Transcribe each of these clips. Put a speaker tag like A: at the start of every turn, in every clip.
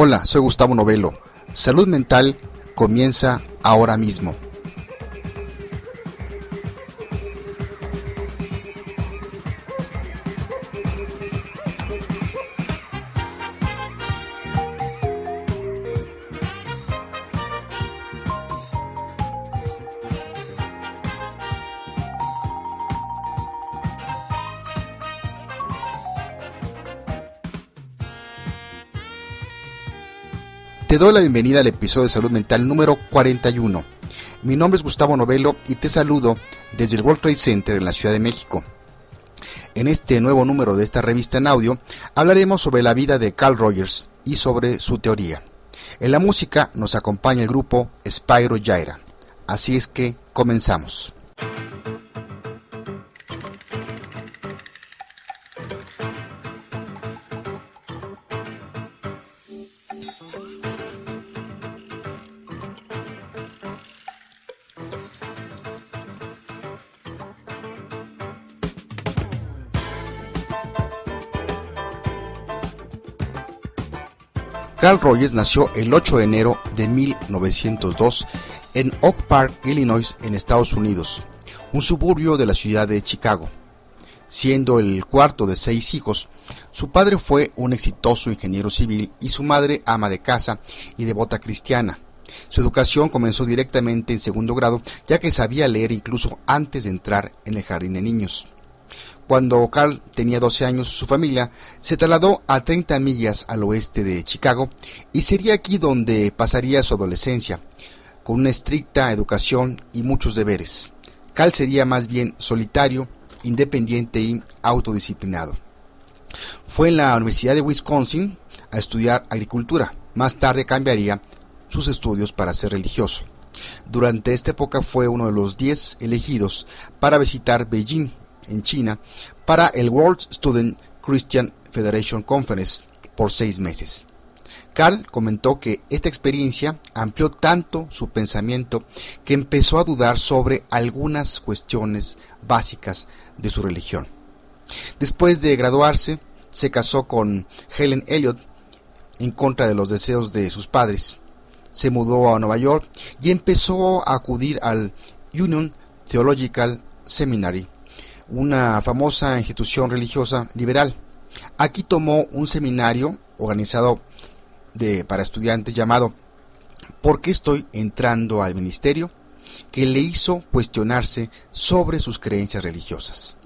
A: Hola, soy Gustavo Novelo. Salud mental comienza ahora mismo. Doy la bienvenida al episodio de Salud Mental número 41. Mi nombre es Gustavo Novelo y te saludo desde el World Trade Center en la Ciudad de México. En este nuevo número de esta revista en audio hablaremos sobre la vida de Carl Rogers y sobre su teoría. En la música nos acompaña el grupo Spyro Gyra. Así es que comenzamos. Carl Rogers nació el 8 de enero de 1902 en Oak Park, Illinois, en Estados Unidos, un suburbio de la ciudad de Chicago. Siendo el cuarto de seis hijos, su padre fue un exitoso ingeniero civil y su madre ama de casa y devota cristiana. Su educación comenzó directamente en segundo grado, ya que sabía leer incluso antes de entrar en el jardín de niños. Cuando Carl tenía 12 años, su familia se trasladó a 30 millas al oeste de Chicago y sería aquí donde pasaría su adolescencia, con una estricta educación y muchos deberes. Carl sería más bien solitario, independiente y autodisciplinado. Fue en la Universidad de Wisconsin a estudiar agricultura. Más tarde cambiaría sus estudios para ser religioso. Durante esta época fue uno de los 10 elegidos para visitar Beijing en China para el World Student Christian Federation Conference por seis meses. Carl comentó que esta experiencia amplió tanto su pensamiento que empezó a dudar sobre algunas cuestiones básicas de su religión. Después de graduarse, se casó con Helen Elliot en contra de los deseos de sus padres. Se mudó a Nueva York y empezó a acudir al Union Theological Seminary una famosa institución religiosa liberal. Aquí tomó un seminario organizado de, para estudiantes llamado ¿Por qué estoy entrando al ministerio? que le hizo cuestionarse sobre sus creencias religiosas.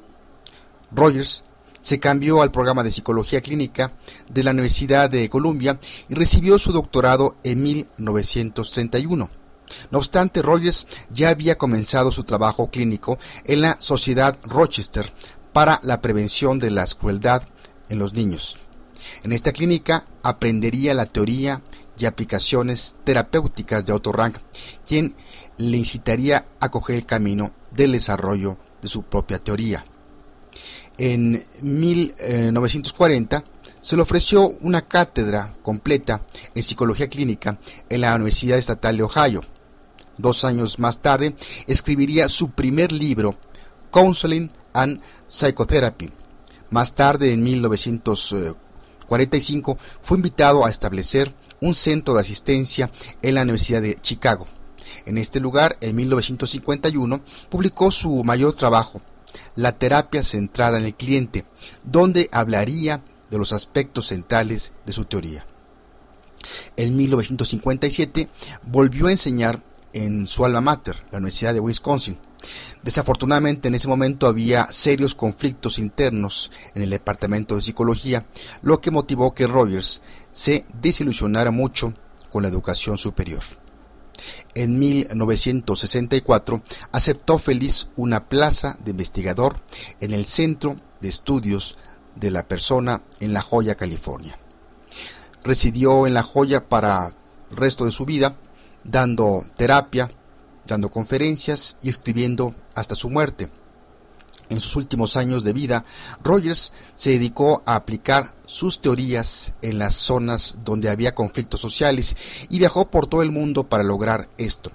A: Rogers se cambió al programa de psicología clínica de la Universidad de Columbia y recibió su doctorado en 1931 no obstante, Rogers ya había comenzado su trabajo clínico en la Sociedad Rochester para la prevención de la crueldad en los niños. En esta clínica aprendería la teoría y aplicaciones terapéuticas de Otto Rank, quien le incitaría a coger el camino del desarrollo de su propia teoría. En 1940 se le ofreció una cátedra completa en psicología clínica en la Universidad Estatal de Ohio. Dos años más tarde escribiría su primer libro, Counseling and Psychotherapy. Más tarde, en 1945, fue invitado a establecer un centro de asistencia en la Universidad de Chicago. En este lugar, en 1951, publicó su mayor trabajo, La terapia centrada en el cliente, donde hablaría de los aspectos centrales de su teoría. En 1957 volvió a enseñar en su alma mater, la Universidad de Wisconsin. Desafortunadamente en ese momento había serios conflictos internos en el departamento de psicología, lo que motivó que Rogers se desilusionara mucho con la educación superior. En 1964 aceptó feliz una plaza de investigador en el Centro de Estudios de la Persona en La Joya, California. Residió en La Joya para el resto de su vida dando terapia, dando conferencias y escribiendo hasta su muerte. En sus últimos años de vida, Rogers se dedicó a aplicar sus teorías en las zonas donde había conflictos sociales y viajó por todo el mundo para lograr esto.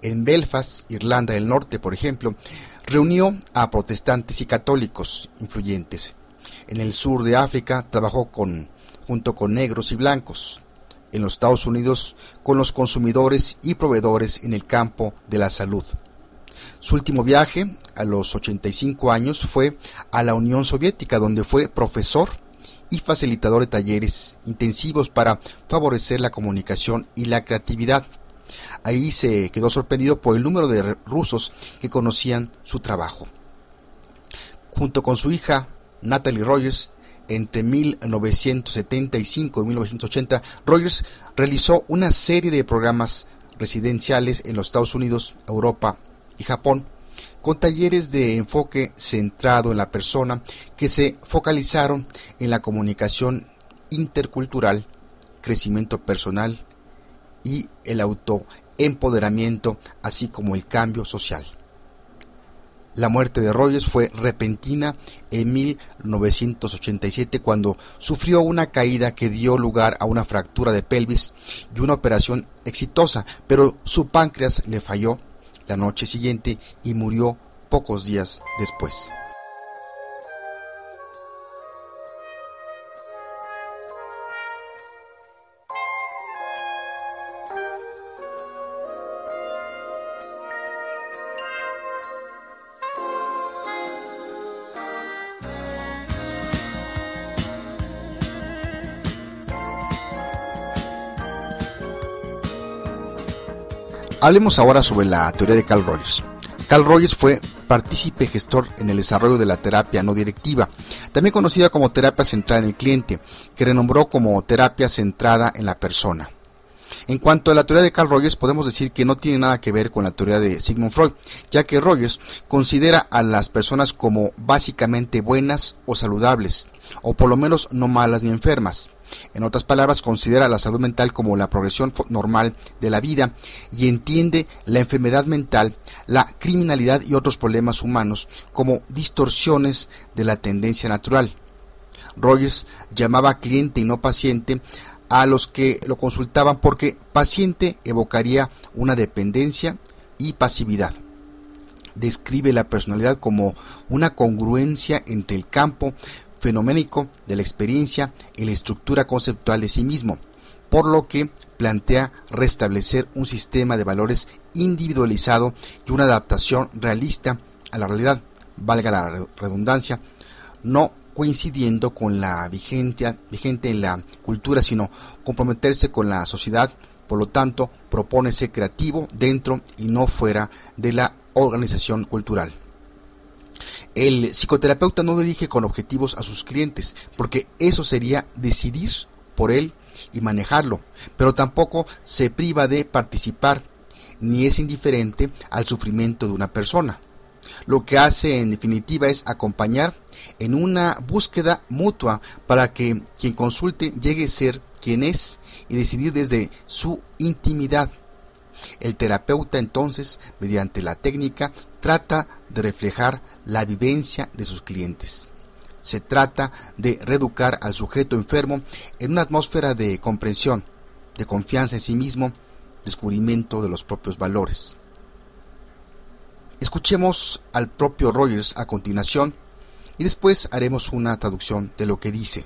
A: En Belfast, Irlanda del Norte, por ejemplo, reunió a protestantes y católicos influyentes. En el sur de África trabajó con, junto con negros y blancos. En los Estados Unidos con los consumidores y proveedores en el campo de la salud. Su último viaje, a los 85 años, fue a la Unión Soviética, donde fue profesor y facilitador de talleres intensivos para favorecer la comunicación y la creatividad. Ahí se quedó sorprendido por el número de rusos que conocían su trabajo. Junto con su hija Natalie Rogers, entre 1975 y 1980, Rogers realizó una serie de programas residenciales en los Estados Unidos, Europa y Japón, con talleres de enfoque centrado en la persona que se focalizaron en la comunicación intercultural, crecimiento personal y el autoempoderamiento, así como el cambio social. La muerte de Rogers fue repentina en 1987 cuando sufrió una caída que dio lugar a una fractura de pelvis y una operación exitosa, pero su páncreas le falló la noche siguiente y murió pocos días después. Hablemos ahora sobre la teoría de Carl Rogers. Carl Rogers fue partícipe gestor en el desarrollo de la terapia no directiva, también conocida como terapia centrada en el cliente, que renombró como terapia centrada en la persona. En cuanto a la teoría de Carl Rogers, podemos decir que no tiene nada que ver con la teoría de Sigmund Freud, ya que Rogers considera a las personas como básicamente buenas o saludables, o por lo menos no malas ni enfermas. En otras palabras, considera la salud mental como la progresión normal de la vida y entiende la enfermedad mental, la criminalidad y otros problemas humanos como distorsiones de la tendencia natural. Rogers llamaba cliente y no paciente a los que lo consultaban porque paciente evocaría una dependencia y pasividad. Describe la personalidad como una congruencia entre el campo fenoménico de la experiencia y la estructura conceptual de sí mismo, por lo que plantea restablecer un sistema de valores individualizado y una adaptación realista a la realidad, valga la redundancia, no coincidiendo con la vigente, vigente en la cultura, sino comprometerse con la sociedad, por lo tanto, propone ser creativo dentro y no fuera de la organización cultural. El psicoterapeuta no dirige con objetivos a sus clientes, porque eso sería decidir por él y manejarlo, pero tampoco se priva de participar, ni es indiferente al sufrimiento de una persona. Lo que hace en definitiva es acompañar en una búsqueda mutua para que quien consulte llegue a ser quien es y decidir desde su intimidad. El terapeuta entonces, mediante la técnica, trata de reflejar la vivencia de sus clientes. Se trata de reeducar al sujeto enfermo en una atmósfera de comprensión, de confianza en sí mismo, descubrimiento de los propios valores. Escuchemos al propio Rogers a continuación y después haremos una traducción de lo que dice.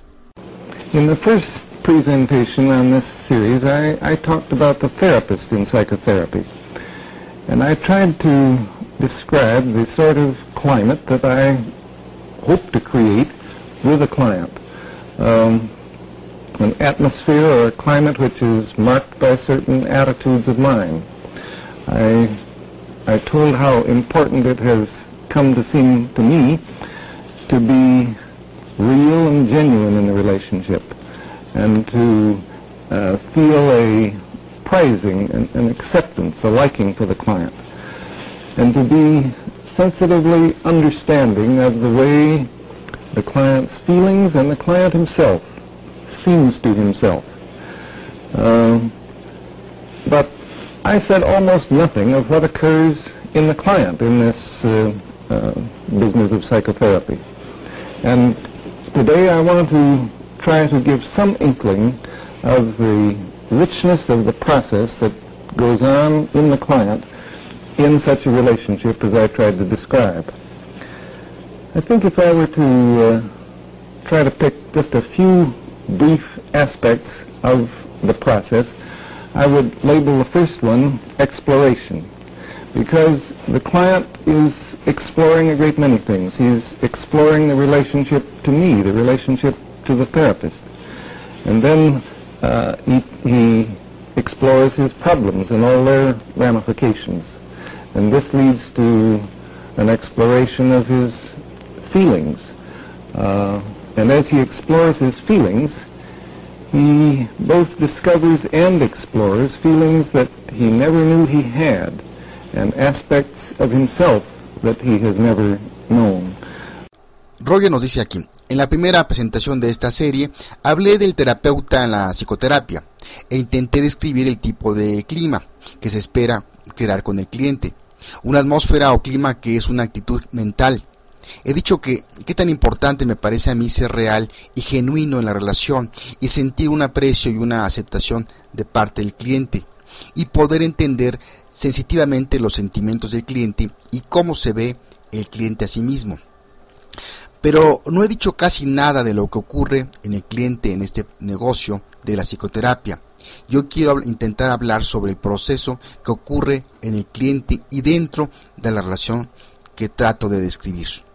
B: In the first presentation on this series, I, I talked about the therapist in psychotherapy. And I tried to describe the sort of climate that I hope to create with a client. Um, an atmosphere or a climate which is marked by certain attitudes of mind. I, I told how important it has come to seem to me to be real and genuine in the relationship and to uh, feel a praising and an acceptance, a liking for the client and to be sensitively understanding of the way the client's feelings and the client himself seems to himself. Uh, but I said almost nothing of what occurs in the client in this uh, uh, business of psychotherapy. And today I want to try to give some inkling of the richness of the process that goes on in the client in such a relationship as I tried to describe. I think if I were to uh, try to pick just a few brief aspects of the process, I would label the first one exploration because the client is exploring a great many things. He's exploring the relationship to me, the relationship to the therapist. And then uh, he, he explores his problems and all their ramifications. And this leads to an exploration of his feelings. Uh, and as he explores his feelings, he both discovers and explores feelings that he never knew he had and aspects of himself that he has never known.
A: Roger nos dice aquí, en la primera presentación de esta serie hablé del terapeuta en la psicoterapia e intenté describir el tipo de clima que se espera crear con el cliente, una atmósfera o clima que es una actitud mental. He dicho que qué tan importante me parece a mí ser real y genuino en la relación y sentir un aprecio y una aceptación de parte del cliente y poder entender sensitivamente los sentimientos del cliente y cómo se ve el cliente a sí mismo. Pero no he dicho casi nada de lo que ocurre en el cliente en este negocio de la psicoterapia. Yo quiero intentar hablar sobre el proceso que ocurre en el cliente y dentro de la relación que trato de describir.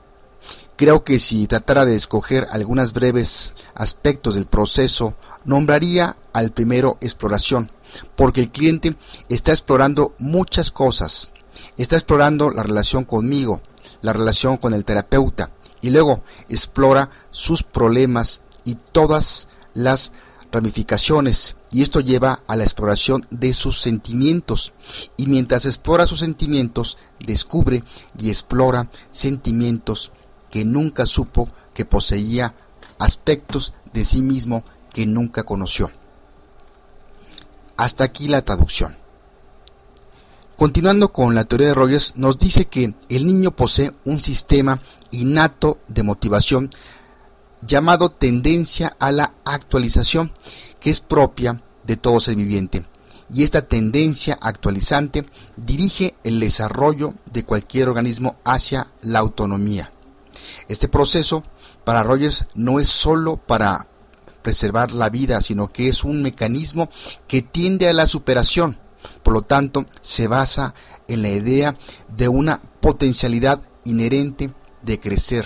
A: Creo que si tratara de escoger algunos breves aspectos del proceso, nombraría al primero exploración, porque el cliente está explorando muchas cosas. Está explorando la relación conmigo, la relación con el terapeuta, y luego explora sus problemas y todas las ramificaciones y esto lleva a la exploración de sus sentimientos y mientras explora sus sentimientos descubre y explora sentimientos que nunca supo que poseía aspectos de sí mismo que nunca conoció. Hasta aquí la traducción. Continuando con la teoría de Rogers, nos dice que el niño posee un sistema innato de motivación llamado tendencia a la actualización, que es propia de todo ser viviente. Y esta tendencia actualizante dirige el desarrollo de cualquier organismo hacia la autonomía. Este proceso para Rogers no es sólo para preservar la vida, sino que es un mecanismo que tiende a la superación. Por lo tanto, se basa en la idea de una potencialidad inherente de crecer,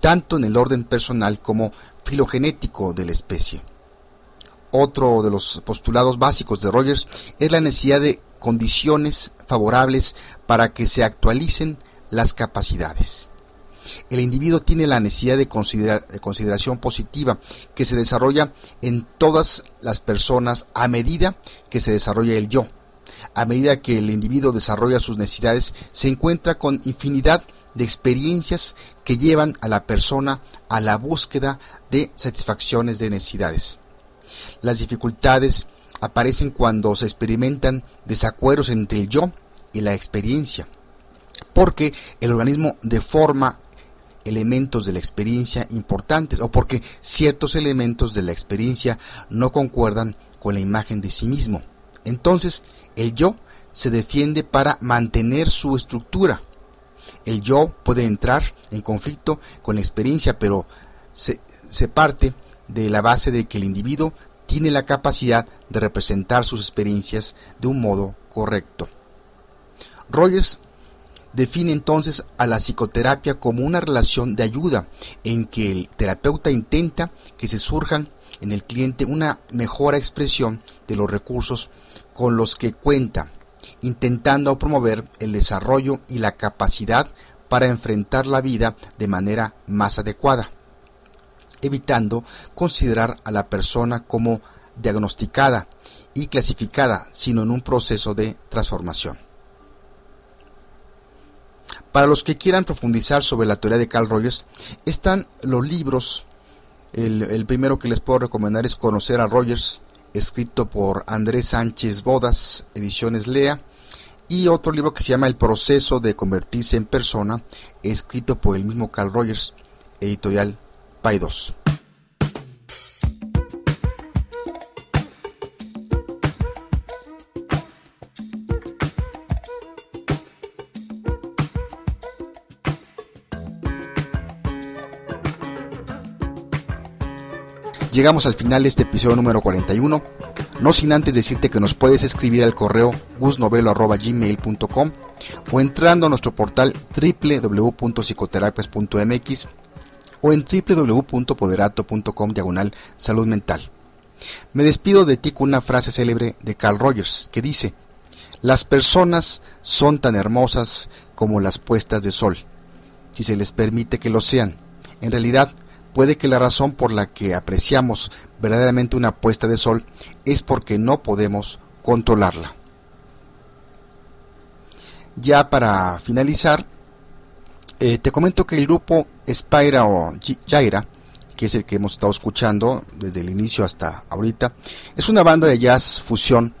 A: tanto en el orden personal como filogenético de la especie. Otro de los postulados básicos de Rogers es la necesidad de condiciones favorables para que se actualicen las capacidades. El individuo tiene la necesidad de, consideración positiva que se desarrolla en todas las personas a medida que se desarrolla el yo. A medida que el individuo desarrolla sus necesidades, se encuentra con infinidad de experiencias que llevan a la persona a la búsqueda de satisfacciones de necesidades. Las dificultades aparecen cuando se experimentan desacuerdos entre el yo y la experiencia, porque el organismo deforma elementos de la experiencia importantes o porque ciertos elementos de la experiencia no concuerdan con la imagen de sí mismo. Entonces, el yo se defiende para mantener su estructura. El yo puede entrar en conflicto con la experiencia, pero se, se parte de la base de que el individuo tiene la capacidad de representar sus experiencias de un modo correcto. Rogers define entonces a la psicoterapia como una relación de ayuda en que el terapeuta intenta que se surjan en el cliente una mejora expresión de los recursos con los que cuenta, intentando promover el desarrollo y la capacidad para enfrentar la vida de manera más adecuada, evitando considerar a la persona como diagnosticada y clasificada, sino en un proceso de transformación. Para los que quieran profundizar sobre la teoría de Carl Rogers, están los libros. El, primero que les puedo recomendar es Conocer a Rogers, escrito por Andrés Sánchez Bodas, ediciones Lea. Y otro libro que se llama El proceso de convertirse en persona, escrito por el mismo Carl Rogers, editorial Paidos. Llegamos al final de este episodio número 41. No sin antes decirte que nos puedes escribir al correo gusnovelo.gmail.com o entrando a nuestro portal www.psicoterapias.mx o en www.poderato.com diagonal salud mental. Me despido de ti con una frase célebre de Carl Rogers que dice, las personas son tan hermosas como las puestas de sol, si se les permite que lo sean. En realidad, puede que la razón por la que apreciamos verdaderamente una puesta de sol es porque no podemos controlarla. Ya para finalizar, eh, te comento que el grupo Spyra o Jaira, que es el que hemos estado escuchando desde el inicio hasta ahorita, es una banda de jazz fusión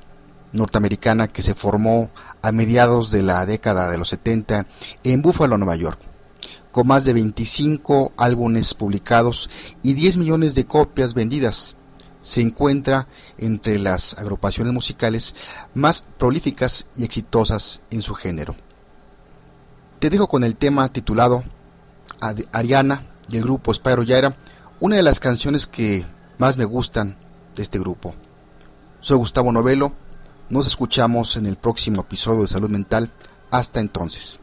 A: norteamericana que se formó a mediados de la década de los 70 en Buffalo, Nueva York con más de 25 álbumes publicados y 10 millones de copias vendidas. Se encuentra entre las agrupaciones musicales más prolíficas y exitosas en su género. Te dejo con el tema titulado Ariana del grupo Spyro Yaira, una de las canciones que más me gustan de este grupo. Soy Gustavo Novelo, nos escuchamos en el próximo episodio de Salud Mental. Hasta entonces.